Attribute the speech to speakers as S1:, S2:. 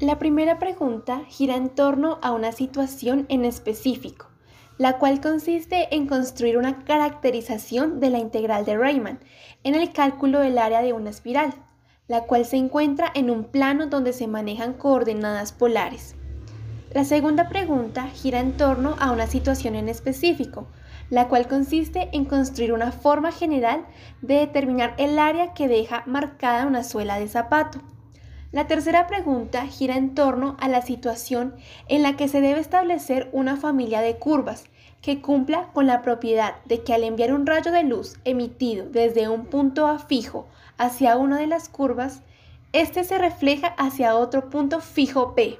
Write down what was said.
S1: La primera pregunta gira en torno a una situación en específico, la cual consiste en construir una caracterización de la integral de Riemann en el cálculo del área de una espiral, la cual se encuentra en un plano donde se manejan coordenadas polares. La segunda pregunta gira en torno a una situación en específico, la cual consiste en construir una forma general de determinar el área que deja marcada una suela de zapato. La tercera pregunta gira en torno a la situación en la que se debe establecer una familia de curvas que cumpla con la propiedad de que al enviar un rayo de luz emitido desde un punto A fijo hacia una de las curvas, éste se refleja hacia otro punto fijo P.